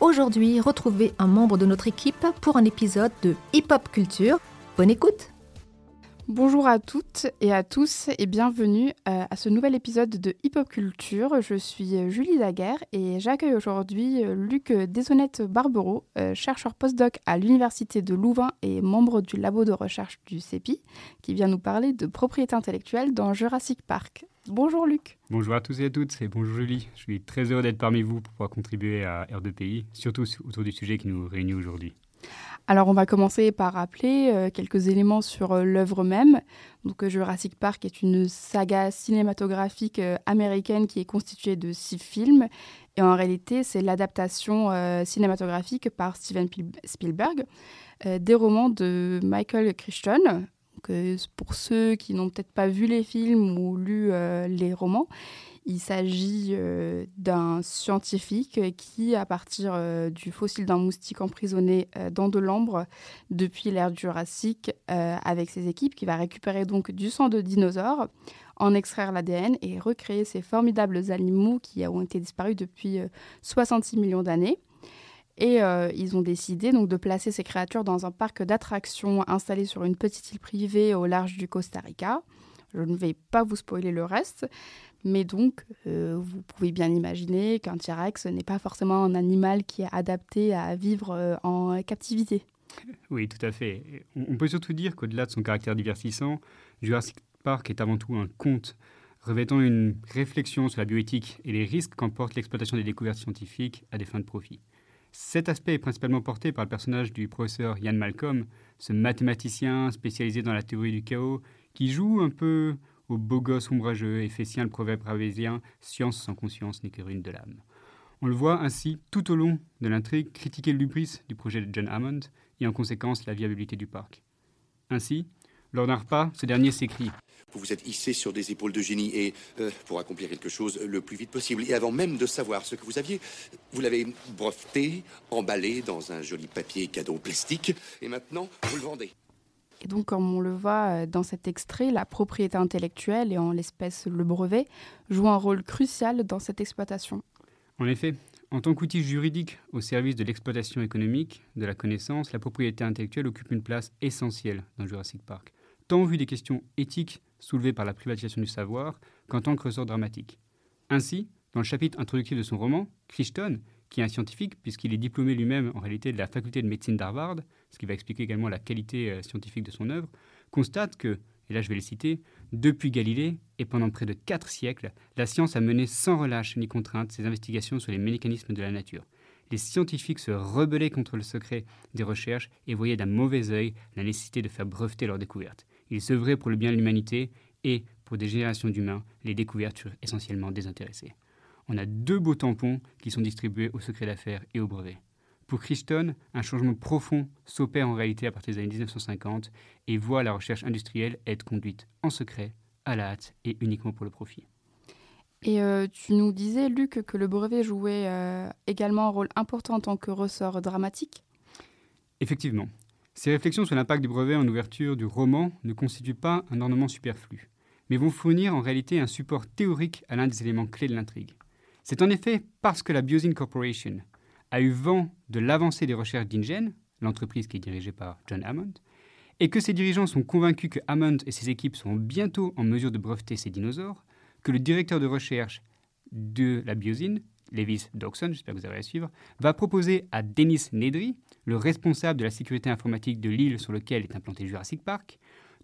Aujourd'hui, retrouvez un membre de notre équipe pour un épisode de Hip Hop Culture. Bonne écoute Bonjour à toutes et à tous et bienvenue euh, à ce nouvel épisode de Hip Hop Culture. Je suis euh, Julie Daguerre et j'accueille aujourd'hui euh, Luc Deshonnette Barbero, chercheur postdoc à l'Université de Louvain et membre du labo de recherche du CEPI, qui vient nous parler de propriété intellectuelle dans Jurassic Park. Bonjour Luc. Bonjour à tous et à toutes et bonjour Julie. Je suis très heureux d'être parmi vous pour pouvoir contribuer à R2PI, surtout autour du sujet qui nous réunit aujourd'hui. Alors, on va commencer par rappeler euh, quelques éléments sur euh, l'œuvre même. Donc, euh, Jurassic Park est une saga cinématographique américaine qui est constituée de six films. Et en réalité, c'est l'adaptation cinématographique par Steven Spielberg des romans de Michael Crichton. pour ceux qui n'ont peut-être pas vu les films ou lu les romans, il s'agit euh, d'un scientifique qui, à partir euh, du fossile d'un moustique emprisonné euh, dans de l'ambre depuis l'ère Jurassique, avec ses équipes, qui va récupérer donc du sang de dinosaures, en extraire l'ADN et recréer ces formidables animaux qui ont été disparus depuis 66 millions d'années. Et ils ont décidé donc de placer ces créatures dans un parc d'attractions installé sur une petite île privée au large du Costa Rica. Je ne vais pas vous spoiler le reste, mais donc, euh, vous pouvez bien imaginer qu'un T-Rex n'est pas forcément un animal qui est adapté à vivre euh, en captivité. Oui, tout à fait. On peut surtout dire qu'au-delà de son caractère divertissant, Jurassic Park est avant tout un conte revêtant une réflexion sur la bioéthique et les risques qu'emporte l'exploitation des découvertes scientifiques à des fins de profit. Cet aspect est principalement porté par le personnage du professeur Ian Malcolm, ce mathématicien spécialisé dans la théorie du chaos, qui joue un peu au beau gosse ombrageux sien le proverbe ravésien Science sans conscience n'est que ruine de l'âme. On le voit ainsi tout au long de l'intrigue critiquer l'ubris du projet de John Hammond et en conséquence la viabilité du parc. Ainsi, lors d'un repas, ce dernier s'écrie Vous vous êtes hissé sur des épaules de génie et, euh, pour accomplir quelque chose le plus vite possible, et avant même de savoir ce que vous aviez, vous l'avez breveté, emballé dans un joli papier cadeau plastique, et maintenant vous le vendez. Et donc, comme on le voit euh, dans cet extrait, la propriété intellectuelle, et en l'espèce le brevet, joue un rôle crucial dans cette exploitation. En effet, en tant qu'outil juridique au service de l'exploitation économique, de la connaissance, la propriété intellectuelle occupe une place essentielle dans Jurassic Park, tant vu des questions éthiques soulevées par la privatisation du savoir qu'en tant que ressort dramatique. Ainsi, dans le chapitre introductif de son roman, Crichton, qui est un scientifique puisqu'il est diplômé lui-même en réalité de la faculté de médecine d'Harvard, ce qui va expliquer également la qualité euh, scientifique de son œuvre, constate que, et là je vais le citer, depuis Galilée et pendant près de quatre siècles, la science a mené sans relâche ni contrainte ses investigations sur les mécanismes de la nature. Les scientifiques se rebellaient contre le secret des recherches et voyaient d'un mauvais œil la nécessité de faire breveter leurs découvertes. Ils œuvraient pour le bien de l'humanité et, pour des générations d'humains, les découvertes furent essentiellement désintéressées. On a deux beaux tampons qui sont distribués au secret d'affaires et au brevet. Pour Crichton, un changement profond s'opère en réalité à partir des années 1950 et voit la recherche industrielle être conduite en secret, à la hâte et uniquement pour le profit. Et euh, tu nous disais, Luc, que le brevet jouait euh, également un rôle important en tant que ressort dramatique Effectivement. Ces réflexions sur l'impact du brevet en ouverture du roman ne constituent pas un ornement superflu, mais vont fournir en réalité un support théorique à l'un des éléments clés de l'intrigue. C'est en effet parce que la Biosyn Corporation, a eu vent de l'avancée des recherches d'InGen, l'entreprise qui est dirigée par John Hammond, et que ses dirigeants sont convaincus que Hammond et ses équipes seront bientôt en mesure de breveter ces dinosaures, que le directeur de recherche de la biosine, Levis Dawson, j'espère que vous à suivre, va proposer à Dennis Nedry, le responsable de la sécurité informatique de l'île sur laquelle est implanté Jurassic Park,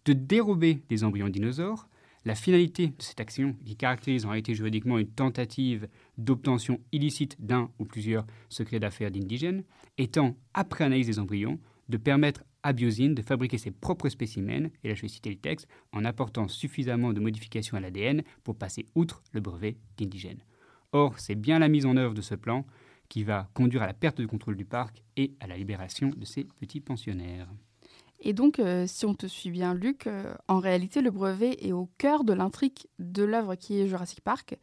de dérober des embryons dinosaures la finalité de cette action, qui caractérise en réalité juridiquement une tentative d'obtention illicite d'un ou plusieurs secrets d'affaires d'indigènes, étant, après analyse des embryons, de permettre à Biosine de fabriquer ses propres spécimens, et là je vais citer le texte, en apportant suffisamment de modifications à l'ADN pour passer outre le brevet d'indigène. Or, c'est bien la mise en œuvre de ce plan qui va conduire à la perte de contrôle du parc et à la libération de ses petits pensionnaires. Et donc, euh, si on te suit bien, Luc, euh, en réalité, le brevet est au cœur de l'intrigue de l'œuvre qui est Jurassic Park.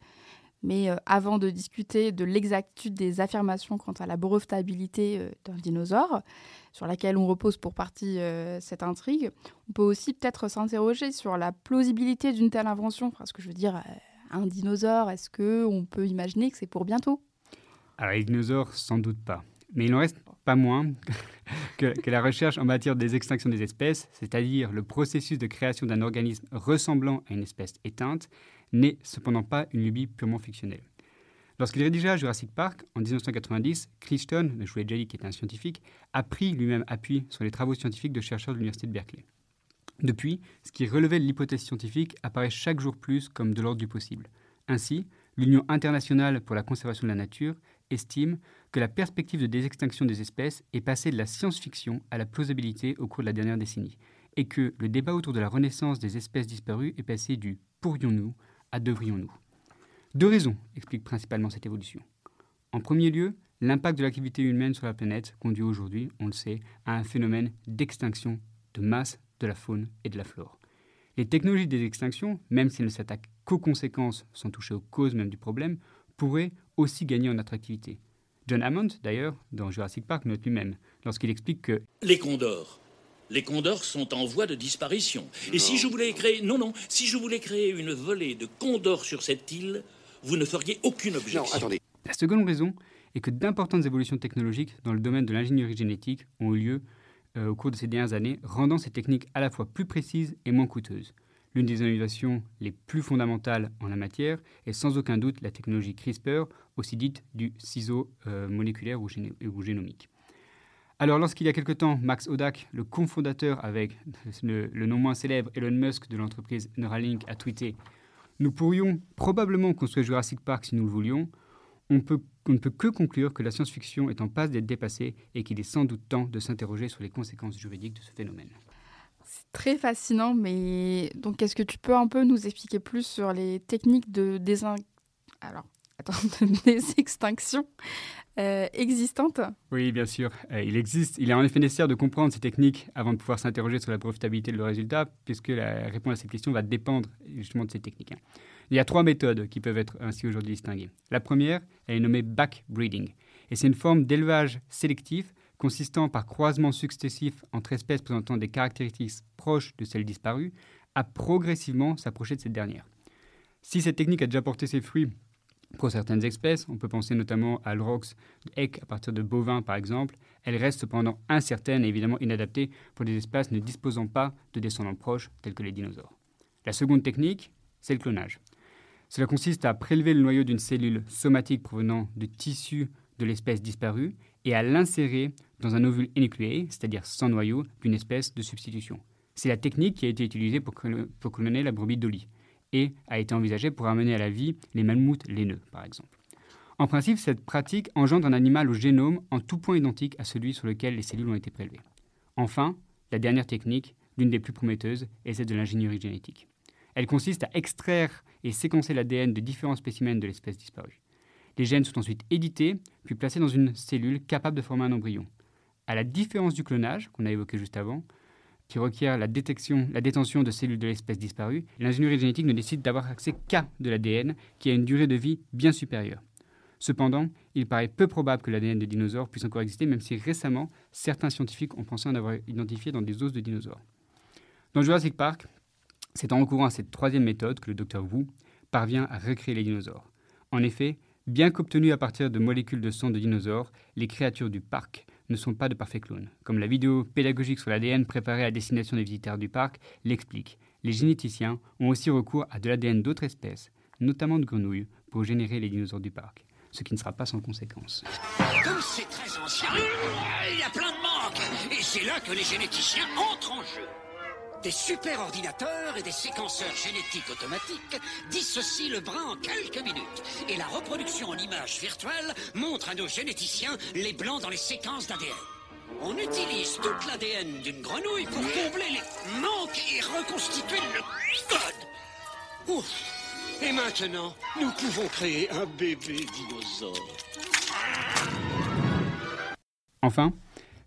Mais euh, avant de discuter de l'exactitude des affirmations quant à la brevetabilité d'un dinosaure, sur laquelle on repose pour partie cette intrigue, on peut aussi peut-être s'interroger sur la plausibilité d'une telle invention. Parce que je veux dire, un dinosaure, est-ce qu'on peut imaginer que c'est pour bientôt? Alors les dinosaures, sans doute pas. Mais il n'en reste pas moins que, la recherche en matière des extinctions des espèces, c'est-à-dire le processus de création d'un organisme ressemblant à une espèce éteinte, n'est cependant pas une lubie purement fictionnelle. Lorsqu'il rédigea Jurassic Park en 1990, Crichton, je vous l'ai déjà dit qui est un scientifique, a pris lui-même appui sur les travaux scientifiques de chercheurs de l'université de Berkeley. Depuis, ce qui relevait de l'hypothèse scientifique apparaît chaque jour plus comme de l'ordre du possible. Ainsi, l'Union internationale pour la conservation de la nature estime que la perspective de désextinction des espèces est passée de la science-fiction à la plausibilité au cours de la dernière décennie, et que le débat autour de la renaissance des espèces disparues est passé du pourrions-nous à devrions-nous. Deux raisons expliquent principalement cette évolution. En premier lieu, l'impact de l'activité humaine sur la planète conduit aujourd'hui, on le sait, à un phénomène d'extinction de masse de la faune et de la flore. Les technologies des extinctions, même si elles ne s'attaquent qu'aux conséquences sans toucher aux causes même du problème, pourraient aussi gagner en attractivité. John Hammond, d'ailleurs, dans Jurassic Park, note lui-même, lorsqu'il explique que Les condors. Les condors sont en voie de disparition. Et si je voulais créer. Non, non. Si je voulais créer une volée de condors sur cette île, vous ne feriez aucune objection. Non, attendez. La seconde raison est que d'importantes évolutions technologiques dans le domaine de l'ingénierie génétique ont eu lieu euh, au cours de ces dernières années, rendant ces techniques à la fois plus précises et moins coûteuses. L'une des innovations les plus fondamentales en la matière est sans aucun doute la technologie CRISPR, aussi dite du ciseau euh, moléculaire ou, génomique. Alors, lorsqu'il y a quelque temps, Max Odak, le cofondateur avec le, non moins célèbre Elon Musk de l'entreprise Neuralink, a tweeté Nous pourrions probablement construire Jurassic Park si nous le voulions. On ne peut que conclure que la science-fiction est en passe d'être dépassée et qu'il est sans doute temps de s'interroger sur les conséquences juridiques de ce phénomène. C'est très fascinant, mais donc est-ce que tu peux un peu nous expliquer plus sur les techniques de, désin... Alors, désextinction euh, existantes? Oui, bien sûr. Euh, il existe. Il est en effet nécessaire de comprendre ces techniques avant de pouvoir s'interroger sur la brevetabilité de leur résultat, puisque la réponse à cette question va dépendre justement de ces techniques. hein. Il y a trois méthodes qui peuvent être ainsi aujourd'hui distinguées. La première, elle est nommée backbreeding, et c'est une forme d'élevage sélectif consistant par croisement successif entre espèces présentant des caractéristiques proches de celles disparues, à progressivement s'approcher de cette dernière. Si cette technique a déjà porté ses fruits pour certaines espèces, on peut penser notamment à l'rox Eck à partir de bovins par exemple, elle reste cependant incertaine et évidemment inadaptée pour des espèces ne disposant pas de descendants proches tels que les dinosaures. La seconde technique, c'est le clonage. Cela consiste à prélever le noyau d'une cellule somatique provenant de tissus de l'espèce disparue et à l'insérer dans un ovule énucléé, c'est-à-dire sans noyau, d'une espèce de substitution. C'est la technique qui a été utilisée pour, pour cloner la brebis Dolly et a été envisagée pour amener à la vie les mammouths laineux, par exemple. En principe, cette pratique engendre un animal au génome en tout point identique à celui sur lequel les cellules ont été prélevées. Enfin, la dernière technique, l'une des plus prometteuses, est celle de l'ingénierie génétique. Elle consiste à extraire et séquencer l'ADN de différents spécimens de l'espèce disparue. Les gènes sont ensuite édités, puis placés dans une cellule capable de former un embryon. À la différence du clonage, qu'on a évoqué juste avant, qui requiert la, détention de cellules de l'espèce disparue, l'ingénierie génétique ne décide d'avoir accès qu'à de l'ADN qui a une durée de vie bien supérieure. Cependant, il paraît peu probable que l'ADN de dinosaures puisse encore exister, même si récemment, certains scientifiques ont pensé en avoir identifié dans des os de dinosaures. Dans Jurassic Park, c'est en recourant à cette troisième méthode que le docteur Wu parvient à recréer les dinosaures. En effet, bien qu'obtenus à partir de molécules de sang de dinosaures, les créatures du parc ne sont pas de parfaits clones. Comme la vidéo pédagogique sur l'ADN préparée à destination des visiteurs du parc l'explique, les généticiens ont aussi recours à de l'ADN d'autres espèces, notamment de grenouilles, pour générer les dinosaures du parc, ce qui ne sera pas sans conséquence. Comme c'est très ancien, il y a plein de manques. Et c'est là que les généticiens entrent en jeu. Des superordinateurs et des séquenceurs génétiques automatiques dissocient le brin en quelques minutes. Et la reproduction en images virtuelles montre à nos généticiens les blancs dans les séquences d'ADN. On utilise toute l'ADN d'une grenouille pour combler les manques et reconstituer le code. Ouf. Et maintenant, nous pouvons créer un bébé dinosaure. Enfin,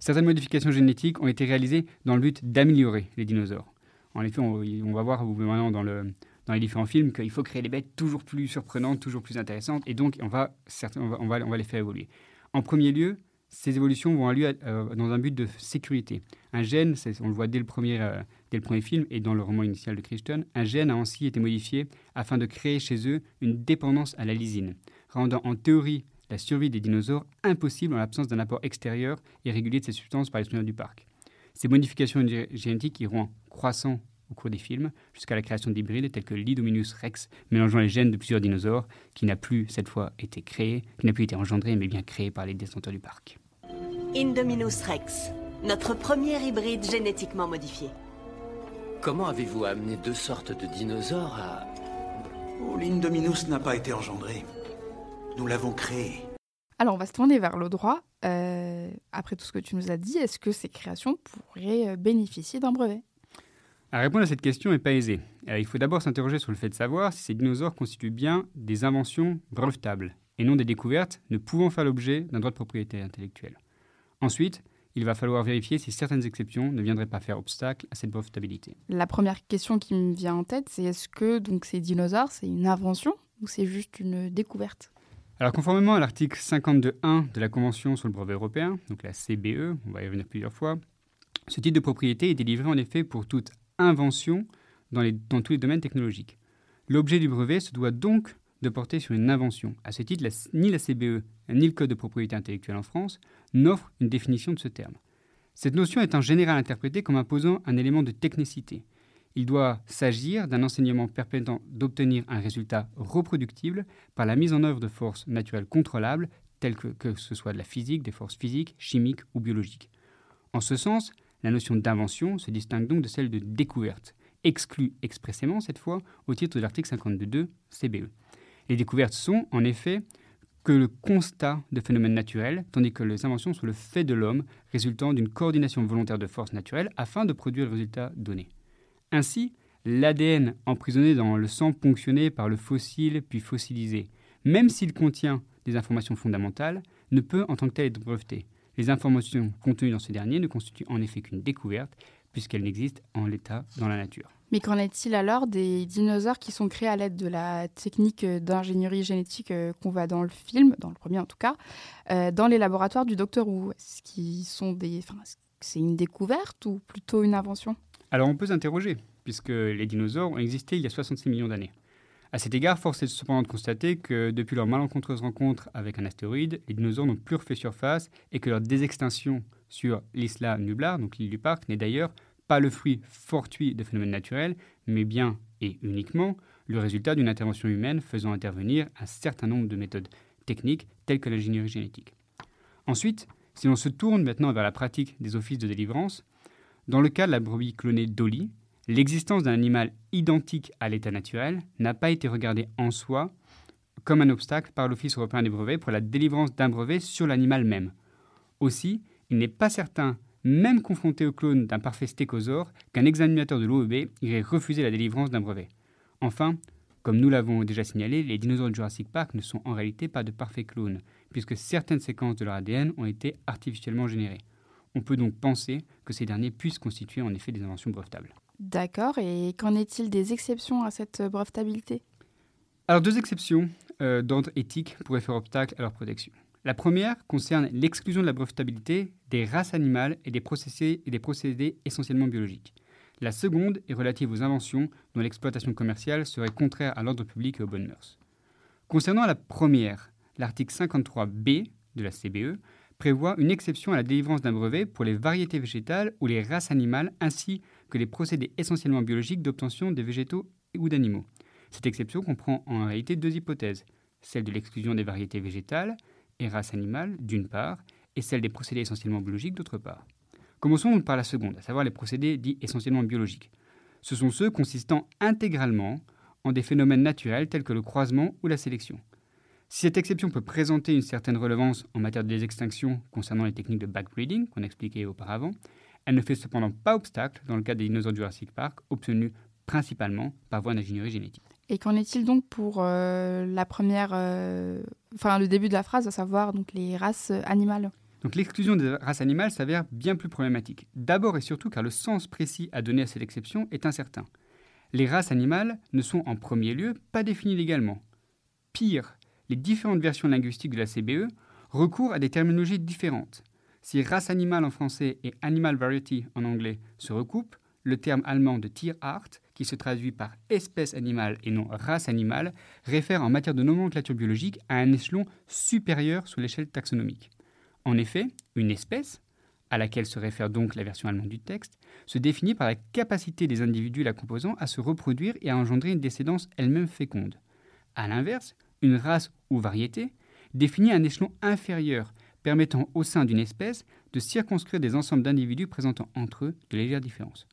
certaines modifications génétiques ont été réalisées dans le but d'améliorer les dinosaures. En effet, on, va voir maintenant dans, dans les différents films qu'il faut créer des bêtes toujours plus surprenantes, toujours plus intéressantes, et donc on va, on on va, les faire évoluer. En premier lieu, ces évolutions vont lieu dans un but de sécurité. Un gène, on le voit dès le, premier, euh, dès le premier film et dans le roman initial de Crichton, un gène a ainsi été modifié afin de créer chez eux une dépendance à la lysine, rendant en théorie la survie des dinosaures impossible en l'absence d'un apport extérieur et régulier de ces substances par les soigneurs du parc. Ces modifications génétiques iront croissant au cours des films, jusqu'à la création d'hybrides tels que l'Idominus rex, mélangeant les gènes de plusieurs dinosaures, qui n'a plus cette fois été créé, qui n'a plus été engendré, mais bien créé par les descendants du parc. Indominus rex, notre premier hybride génétiquement modifié. Comment avez-vous amené deux sortes de dinosaures à... Oh, l'Indominus n'a pas été engendré. Nous l'avons créé. Alors, on va se tourner vers le droit. Euh, après tout ce que tu nous as dit, est-ce que ces créations pourraient euh, bénéficier d'un brevet? À répondre à cette question n'est pas aisé. Euh, il faut d'abord s'interroger sur le fait de savoir si ces dinosaures constituent bien des inventions brevetables et non des découvertes ne pouvant faire l'objet d'un droit de propriété intellectuelle. Ensuite, il va falloir vérifier si certaines exceptions ne viendraient pas faire obstacle à cette brevetabilité. La première question qui me vient en tête, c'est est-ce que donc ces dinosaures, c'est une invention ou c'est juste une découverte? Alors, conformément à l'article 52.1 de la Convention sur le brevet européen, donc la CBE, on va y revenir plusieurs fois, ce type de propriété est délivré en effet pour toute invention dans tous les domaines technologiques. L'objet du brevet se doit donc de porter sur une invention. À ce titre, ni la CBE ni le Code de propriété intellectuelle en France n'offrent une définition de ce terme. Cette notion est en général interprétée comme imposant un élément de technicité. Il doit s'agir d'un enseignement permettant d'obtenir un résultat reproductible par la mise en œuvre de forces naturelles contrôlables, telles que, que ce soit de la physique, des forces physiques, chimiques ou biologiques. En ce sens, la notion d'invention se distingue donc de celle de découverte, exclue expressément cette fois au titre de l'article 52.2 CBE. Les découvertes sont, en effet, que le constat de phénomènes naturels, tandis que les inventions sont le fait de l'homme, résultant d'une coordination volontaire de forces naturelles afin de produire le résultat donné. Ainsi, l'ADN emprisonné dans le sang ponctionné par le fossile puis fossilisé, même s'il contient des informations fondamentales, ne peut en tant que tel être breveté. Les informations contenues dans ce dernier ne constituent en effet qu'une découverte, puisqu'elles n'existent en l'état dans la nature. Mais qu'en est-il alors des dinosaures qui sont créés à l'aide de la technique d'ingénierie génétique euh, qu'on voit dans le film, dans le premier en tout cas, euh, dans les laboratoires du Docteur Who Est-ce qu'ils sont des, c'est une découverte ou plutôt une invention? Alors on peut s'interroger, puisque les dinosaures ont existé il y a 66 millions d'années. À cet égard, force est cependant de constater que depuis leur malencontreuse rencontre avec un astéroïde, les dinosaures n'ont plus refait surface et que leur désextinction sur l'isla Nublar, donc l'île du parc, n'est d'ailleurs pas le fruit fortuit de phénomènes naturels, mais bien et uniquement le résultat d'une intervention humaine faisant intervenir un certain nombre de méthodes techniques telles que l'ingénierie génétique. Ensuite, si l'on se tourne maintenant vers la pratique des offices de délivrance, dans le cas de la brebis clonée Dolly, l'existence d'un animal identique à l'état naturel n'a pas été regardée en soi comme un obstacle par l'Office européen des brevets pour la délivrance d'un brevet sur l'animal même. Aussi, il n'est pas certain même confronté au clone d'un parfait stégosaure, qu'un examinateur de l'OEB irait refuser la délivrance d'un brevet. Enfin, comme nous l'avons déjà signalé, les dinosaures de Jurassic Park ne sont en réalité pas de parfaits clones, puisque certaines séquences de leur ADN ont été artificiellement générées. On peut donc penser que ces derniers puissent constituer en effet des inventions brevetables. D'accord, et qu'en est-il des exceptions à cette brevetabilité? Alors deux exceptions euh, d'ordre éthique pourraient faire obstacle à leur protection. La première concerne l'exclusion de la brevetabilité des races animales et des procédés, et des procédés essentiellement biologiques. La seconde est relative aux inventions dont l'exploitation commerciale serait contraire à l'ordre public et aux bonnes mœurs. Concernant la première, l'article 53b de la CBE prévoit une exception à la délivrance d'un brevet pour les variétés végétales ou les races animales ainsi que les procédés essentiellement biologiques d'obtention des végétaux ou d'animaux. Cette exception comprend en réalité deux hypothèses, celle de l'exclusion des variétés végétales et races animales, d'une part, et celle des procédés essentiellement biologiques, d'autre part. Commençons par la seconde, à savoir les procédés dits essentiellement biologiques. Ce sont ceux consistant intégralement en des phénomènes naturels tels que le croisement ou la sélection. Si cette exception peut présenter une certaine relevance en matière de désextinction concernant les techniques de backbreeding qu'on expliquait auparavant, elle ne fait cependant pas obstacle dans le cas des dinosaures du Jurassic Park obtenus principalement par voie d'ingénierie génétique. Et qu'en est-il donc pour euh, la première, euh, enfin le début de la phrase, à savoir donc les races animales? Donc l'exclusion des races animales s'avère bien plus problématique. D'abord et surtout car le sens précis à donner à cette exception est incertain. Les races animales ne sont en premier lieu pas définies légalement. Pire, les différentes versions linguistiques de la CBE recourent à des terminologies différentes. Si race animale en français et animal variety en anglais se recoupent, le terme allemand de Tierart, qui se traduit par espèce animale et non race animale, réfère en matière de nomenclature biologique à un échelon supérieur sur l'échelle taxonomique. En effet, une espèce, à laquelle se réfère donc la version allemande du texte, se définit par la capacité des individus la composant à se reproduire et à engendrer une décédence elle-même féconde. A l'inverse, une race ou variété définit un échelon inférieur permettant au sein d'une espèce de circonscrire des ensembles d'individus présentant entre eux de légères différences.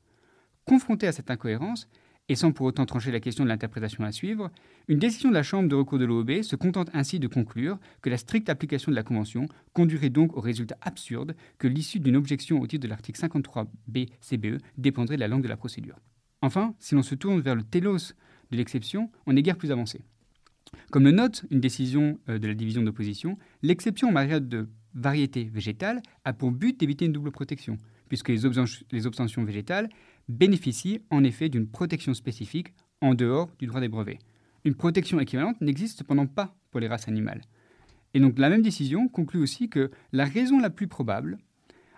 Confronté à cette incohérence, et sans pour autant trancher la question de l'interprétation à suivre, une décision de la Chambre de recours de l'OEB se contente ainsi de conclure que la stricte application de la Convention conduirait donc au résultat absurde que l'issue d'une objection au titre de l'article 53b CBE dépendrait de la langue de la procédure. Enfin, si l'on se tourne vers le télos de l'exception, on n'est guère plus avancé. Comme le note une décision euh, de la division d'opposition, l'exception en matière de variété végétale a pour but d'éviter une double protection, puisque les, les obtentions végétales bénéficient en effet d'une protection spécifique en dehors du droit des brevets. Une protection équivalente n'existe cependant pas pour les races animales. Et donc la même décision conclut aussi que la raison la plus probable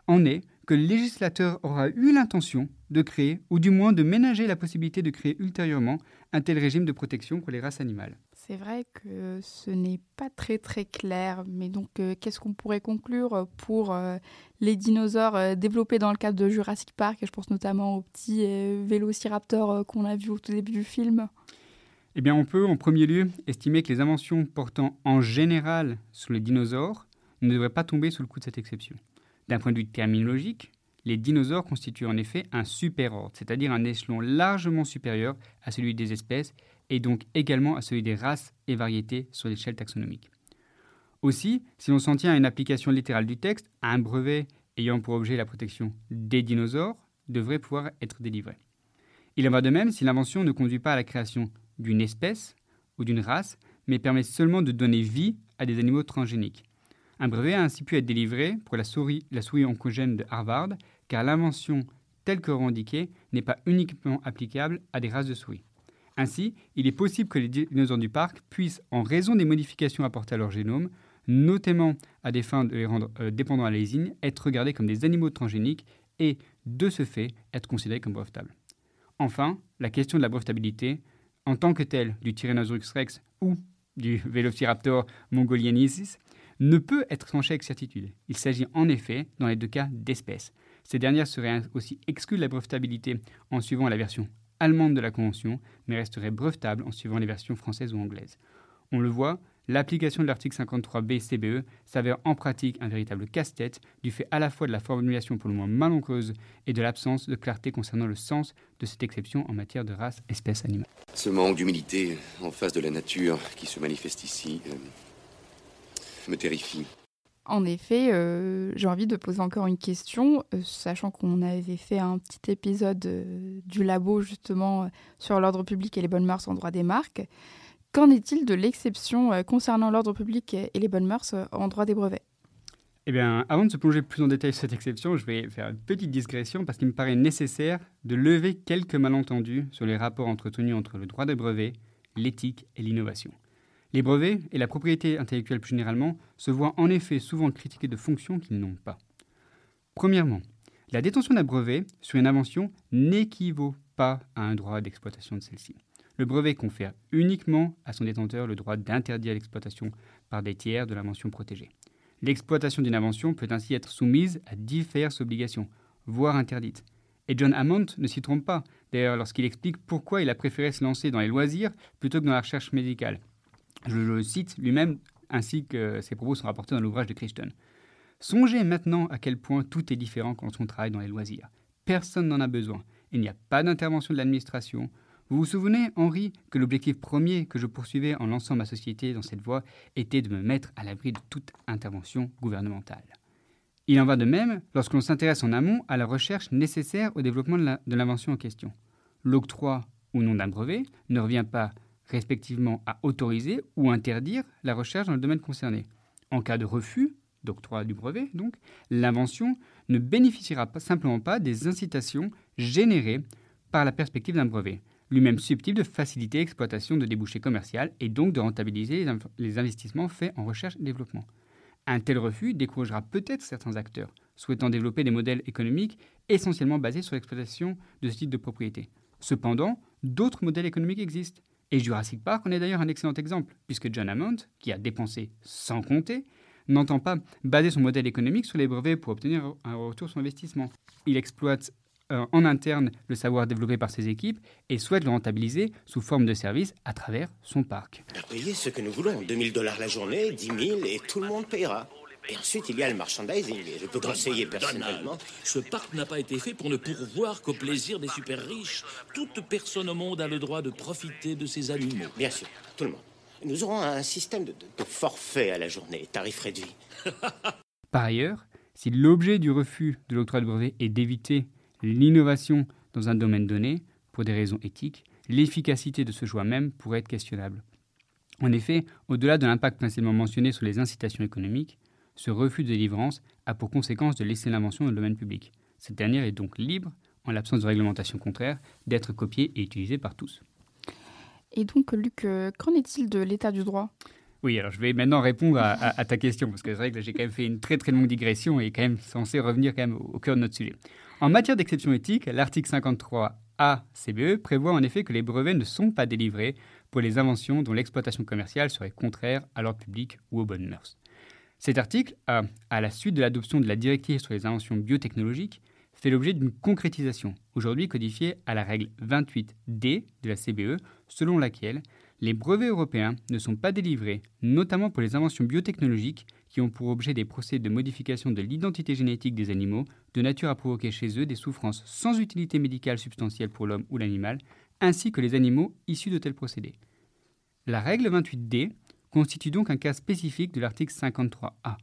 en est que le législateur aura eu l'intention de créer, ou du moins de ménager la possibilité de créer ultérieurement, un tel régime de protection pour les races animales. C'est vrai que ce n'est pas très très clair, mais donc euh, qu'est-ce qu'on pourrait conclure pour euh, les dinosaures euh, développés dans le cadre de Jurassic Park? Je pense notamment au petit vélociraptor qu'on a vu au tout début du film. Eh bien, on peut en premier lieu estimer que les inventions portant en général sur les dinosaures ne devraient pas tomber sous le coup de cette exception. D'un point de vue terminologique, les dinosaures constituent en effet un superordre, c'est-à-dire un échelon largement supérieur à celui des espèces et donc également à celui des races et variétés sur l'échelle taxonomique. Aussi, si l'on s'en tient à une application littérale du texte, un brevet ayant pour objet la protection des dinosaures devrait pouvoir être délivré. Il en va de même si l'invention ne conduit pas à la création d'une espèce ou d'une race, mais permet seulement de donner vie à des animaux transgéniques. Un brevet a ainsi pu être délivré pour la souris, la souris oncogène de Harvard, car l'invention telle que revendiquée n'est pas uniquement applicable à des races de souris. Ainsi, il est possible que les dinosaures du parc puissent, en raison des modifications apportées à leur génome, notamment à des fins de les rendre euh, dépendants à l'ésine, être regardés comme des animaux transgéniques et, de ce fait, être considérés comme brevetables. Enfin, la question de la brevetabilité, en tant que telle du Tyrannosaurus rex ou du Velociraptor mongoliensis, ne peut être tranchée avec certitude. Il s'agit en effet, dans les deux cas, d'espèces. Ces dernières seraient aussi exclues de la brevetabilité en suivant la version allemande de la Convention, mais resterait brevetable en suivant les versions françaises ou anglaises. On le voit, l'application de l'article 53b CBE s'avère en pratique un véritable casse-tête du fait à la fois de la formulation pour le moins malencontreuse et de l'absence de clarté concernant le sens de cette exception en matière de race, espèce, animale. Ce manque d'humilité en face de la nature qui se manifeste ici euh, me terrifie. En effet, euh, j'ai envie de poser encore une question, euh, sachant qu'on avait fait un petit épisode euh, du labo justement sur l'ordre public et les bonnes mœurs en droit des marques. Qu'en est-il de l'exception concernant l'ordre public et les bonnes mœurs en droit des brevets? Eh bien, avant de se plonger plus en détail sur cette exception, je vais faire une petite digression parce qu'il me paraît nécessaire de lever quelques malentendus sur les rapports entretenus entre le droit des brevets, l'éthique et l'innovation. Les brevets et la propriété intellectuelle plus généralement se voient en effet souvent critiqués de fonctions qu'ils n'ont pas. Premièrement, la détention d'un brevet sur une invention n'équivaut pas à un droit d'exploitation de celle-ci. Le brevet confère uniquement à son détenteur le droit d'interdire l'exploitation par des tiers de l'invention protégée. L'exploitation d'une invention peut ainsi être soumise à diverses obligations, voire interdites. Et John Hammond ne s'y trompe pas, d'ailleurs, lorsqu'il explique pourquoi il a préféré se lancer dans les loisirs plutôt que dans la recherche médicale. Je le cite lui-même, ainsi que ses propos sont rapportés dans l'ouvrage de Christian. Songez maintenant à quel point tout est différent quand on travaille dans les loisirs. Personne n'en a besoin. Il n'y a pas d'intervention de l'administration. Vous vous souvenez, Henri, que l'objectif premier que je poursuivais en lançant ma société dans cette voie était de me mettre à l'abri de toute intervention gouvernementale. Il en va de même lorsque l'on s'intéresse en amont à la recherche nécessaire au développement de l'invention en question. L'octroi ou non d'un brevet ne revient pas respectivement à autoriser ou interdire la recherche dans le domaine concerné. En cas de refus, d'octroi du brevet, donc, l'invention ne bénéficiera simplement pas des incitations générées par la perspective d'un brevet, lui-même susceptible de faciliter l'exploitation de débouchés commerciaux et donc de rentabiliser les investissements faits en recherche et développement. Un tel refus découragera peut-être certains acteurs souhaitant développer des modèles économiques essentiellement basés sur l'exploitation de ce type de propriété. Cependant, d'autres modèles économiques existent. Et Jurassic Park en est d'ailleurs un excellent exemple, puisque John Hammond, qui a dépensé sans compter, n'entend pas baser son modèle économique sur les brevets pour obtenir un retour sur investissement. Il exploite euh, en interne le savoir développé par ses équipes et souhaite le rentabiliser sous forme de service à travers son parc. Payer ce que nous voulons, 2000 dollars la journée, 10 000 et tout le monde payera. Et ensuite, il y a le merchandising. Je peux conseiller personnellement. ce parc n'a pas été fait pour ne pourvoir qu'au plaisir des super riches. Toute personne au monde a le droit de profiter de ces animaux. Bien sûr, tout le monde. Nous aurons un système de, de forfait à la journée, tarif réduit. Par ailleurs, si l'objet du refus de l'octroi de brevet est d'éviter l'innovation dans un domaine donné, pour des raisons éthiques, l'efficacité de ce choix même pourrait être questionnable. En effet, au-delà de l'impact principalement mentionné sur les incitations économiques, ce refus de délivrance a pour conséquence de laisser l'invention dans le domaine public. Cette dernière est donc libre, en l'absence de réglementation contraire, d'être copiée et utilisée par tous. Et donc, Luc, euh, qu'en est-il de l'état du droit? Oui, alors je vais maintenant répondre à, ta question, parce que c'est vrai que j'ai quand même fait une très très longue digression et quand même censé revenir quand même au, cœur de notre sujet. En matière d'exception éthique, l'article 53A CBE prévoit en effet que les brevets ne sont pas délivrés pour les inventions dont l'exploitation commerciale serait contraire à l'ordre public ou aux bonnes mœurs. Cet article a, à la suite de l'adoption de la directive sur les inventions biotechnologiques, fait l'objet d'une concrétisation, aujourd'hui codifiée à la règle 28D de la CBE, selon laquelle les brevets européens ne sont pas délivrés, notamment pour les inventions biotechnologiques qui ont pour objet des procès de modification de l'identité génétique des animaux, de nature à provoquer chez eux des souffrances sans utilité médicale substantielle pour l'homme ou l'animal, ainsi que les animaux issus de tels procédés. La règle 28D constitue donc un cas spécifique de l'article 53A.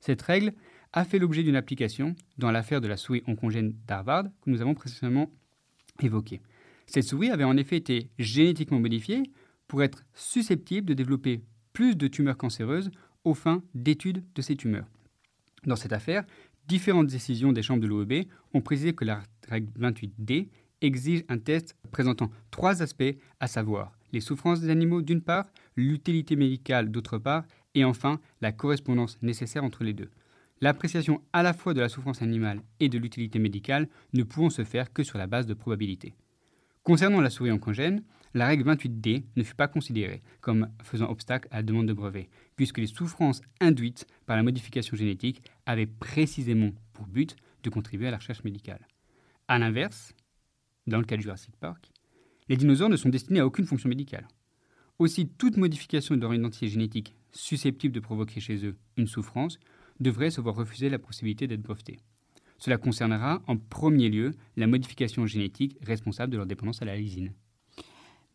Cette règle a fait l'objet d'une application dans l'affaire de la souris oncogène d'Harvard que nous avons précédemment évoquée. Cette souris avait en effet été génétiquement modifiée pour être susceptible de développer plus de tumeurs cancéreuses aux fins d'études de ces tumeurs. Dans cette affaire, différentes décisions des chambres de l'OEB ont précisé que la règle 28D exige un test présentant trois aspects, à savoir les souffrances des animaux d'une part, l'utilité médicale d'autre part, et enfin la correspondance nécessaire entre les deux. L'appréciation à la fois de la souffrance animale et de l'utilité médicale ne pouvant se faire que sur la base de probabilité. Concernant la souris oncogène, la règle 28D ne fut pas considérée comme faisant obstacle à la demande de brevet, puisque les souffrances induites par la modification génétique avaient précisément pour but de contribuer à la recherche médicale. A l'inverse, dans le cas du Jurassic Park, les dinosaures ne sont destinés à aucune fonction médicale. Aussi, toute modification de leur identité génétique susceptible de provoquer chez eux une souffrance devrait se voir refuser la possibilité d'être brevetée. Cela concernera en premier lieu la modification génétique responsable de leur dépendance à la lysine.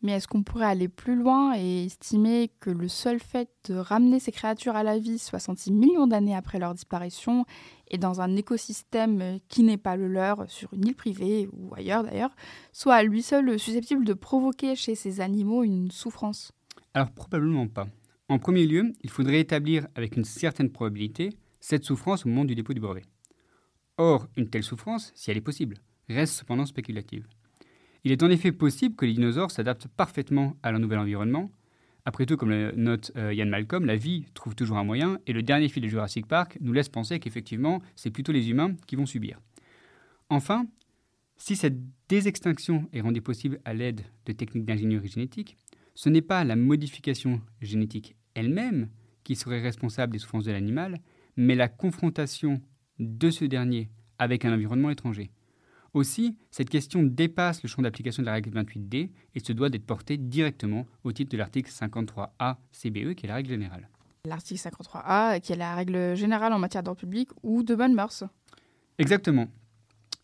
Mais est-ce qu'on pourrait aller plus loin et estimer que le seul fait de ramener ces créatures à la vie 66 millions d'années après leur disparition et dans un écosystème qui n'est pas le leur, sur une île privée ou ailleurs d'ailleurs, soit à lui seul susceptible de provoquer chez ces animaux une souffrance? Alors probablement pas. En premier lieu, il faudrait établir avec une certaine probabilité cette souffrance au moment du dépôt du brevet. Or, une telle souffrance, si elle est possible, reste cependant spéculative. Il est en effet possible que les dinosaures s'adaptent parfaitement à leur nouvel environnement. Après tout, comme le note euh, Ian Malcolm, la vie trouve toujours un moyen, et le dernier film de Jurassic Park nous laisse penser qu'effectivement, c'est plutôt les humains qui vont subir. Enfin, si cette désextinction est rendue possible à l'aide de techniques d'ingénierie génétique, ce n'est pas la modification génétique elle-même qui serait responsable des souffrances de l'animal, mais la confrontation de ce dernier avec un environnement étranger. Aussi, cette question dépasse le champ d'application de la règle 28D et se doit d'être portée directement au titre de l'article 53A CBE, qui est la règle générale. L'article 53A, qui est la règle générale en matière d'ordre public ou de bonnes mœurs. Exactement.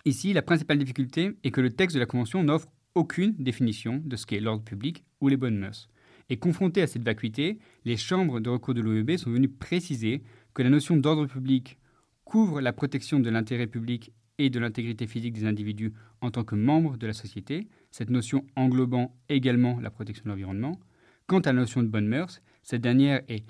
Ici, la principale difficulté est que le texte de la Convention n'offre aucune définition de ce qu'est l'ordre public ou les bonnes mœurs. Et confrontés à cette vacuité, les chambres de recours de l'OEB sont venues préciser que la notion d'ordre public couvre la protection de l'intérêt public et de l'intégrité physique des individus en tant que membres de la société, cette notion englobant également la protection de l'environnement. Quant à la notion de bonne mœurs, cette dernière est,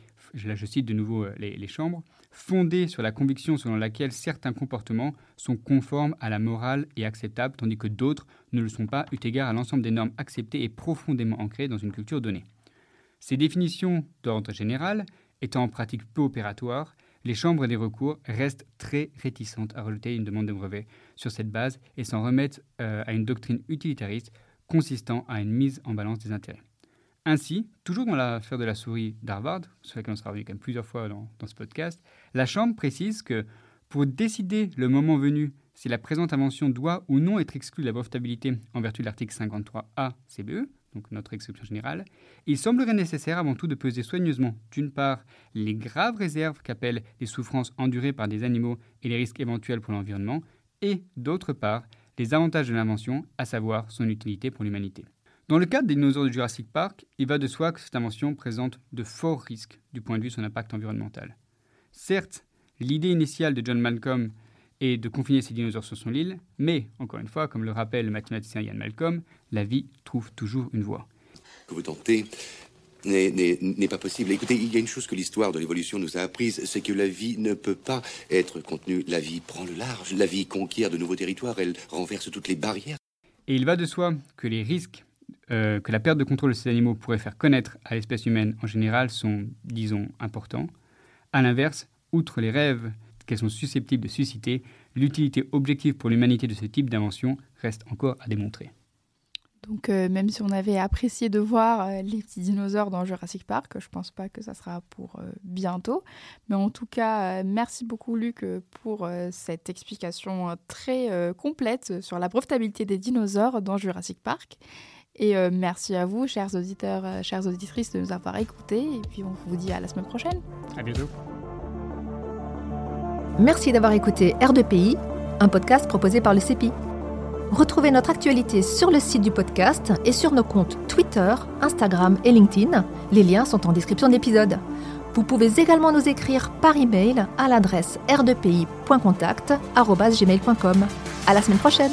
là je cite de nouveau euh, les, chambres, fondée sur la conviction selon laquelle certains comportements sont conformes à la morale et acceptables, tandis que d'autres ne le sont pas, eu égard à l'ensemble des normes acceptées et profondément ancrées dans une culture donnée. Ces définitions d'ordre général étant en pratique peu opératoires, les chambres des recours restent très réticentes à rejeter une demande de brevet sur cette base et s'en remettent euh, à une doctrine utilitariste consistant à une mise en balance des intérêts. Ainsi, toujours dans l'affaire de la souris d'Harvard, sur laquelle on sera revenu quand même plusieurs fois dans, ce podcast, la Chambre précise que pour décider le moment venu si la présente invention doit ou non être exclue de la brevetabilité en vertu de l'article 53A CBE, notre exception générale, il semblerait nécessaire avant tout de peser soigneusement, d'une part, les graves réserves qu'appellent les souffrances endurées par des animaux et les risques éventuels pour l'environnement, et d'autre part, les avantages de l'invention, à savoir son utilité pour l'humanité. Dans le cadre des dinosaures de Jurassic Park, il va de soi que cette invention présente de forts risques du point de vue de son impact environnemental. Certes, l'idée initiale de John Malcolm est de confiner ces dinosaures sur son île, mais, encore une fois, comme le rappelle le mathématicien Ian Malcolm, la vie trouve toujours une voie. Que vous tentez n'est pas possible. Écoutez, il y a une chose que l'histoire de l'évolution nous a apprise, c'est que la vie ne peut pas être contenue. La vie prend le large, la vie conquiert de nouveaux territoires, elle renverse toutes les barrières. Et il va de soi que les risques euh, que la perte de contrôle de ces animaux pourrait faire connaître à l'espèce humaine en général sont, disons, importants. A l'inverse, outre les rêves qu'elles sont susceptibles de susciter, l'utilité objective pour l'humanité de ce type d'invention reste encore à démontrer. Donc euh, même si on avait apprécié de voir euh, les petits dinosaures dans Jurassic Park, je ne pense pas que ça sera pour bientôt. Mais en tout cas, merci beaucoup Luc pour cette explication très complète sur la brevetabilité des dinosaures dans Jurassic Park. Et euh, merci à vous, chers auditeurs, euh, chères auditrices, de nous avoir écoutés. Et puis on vous dit à la semaine prochaine. À bientôt. Merci d'avoir écouté R2PI, un podcast proposé par le CEPI. Retrouvez notre actualité sur le site du podcast et sur nos comptes Twitter, Instagram et LinkedIn. Les liens sont en description de l'épisode. Vous pouvez également nous écrire par email à l'adresse r2pi.contact@gmail.com. À la semaine prochaine.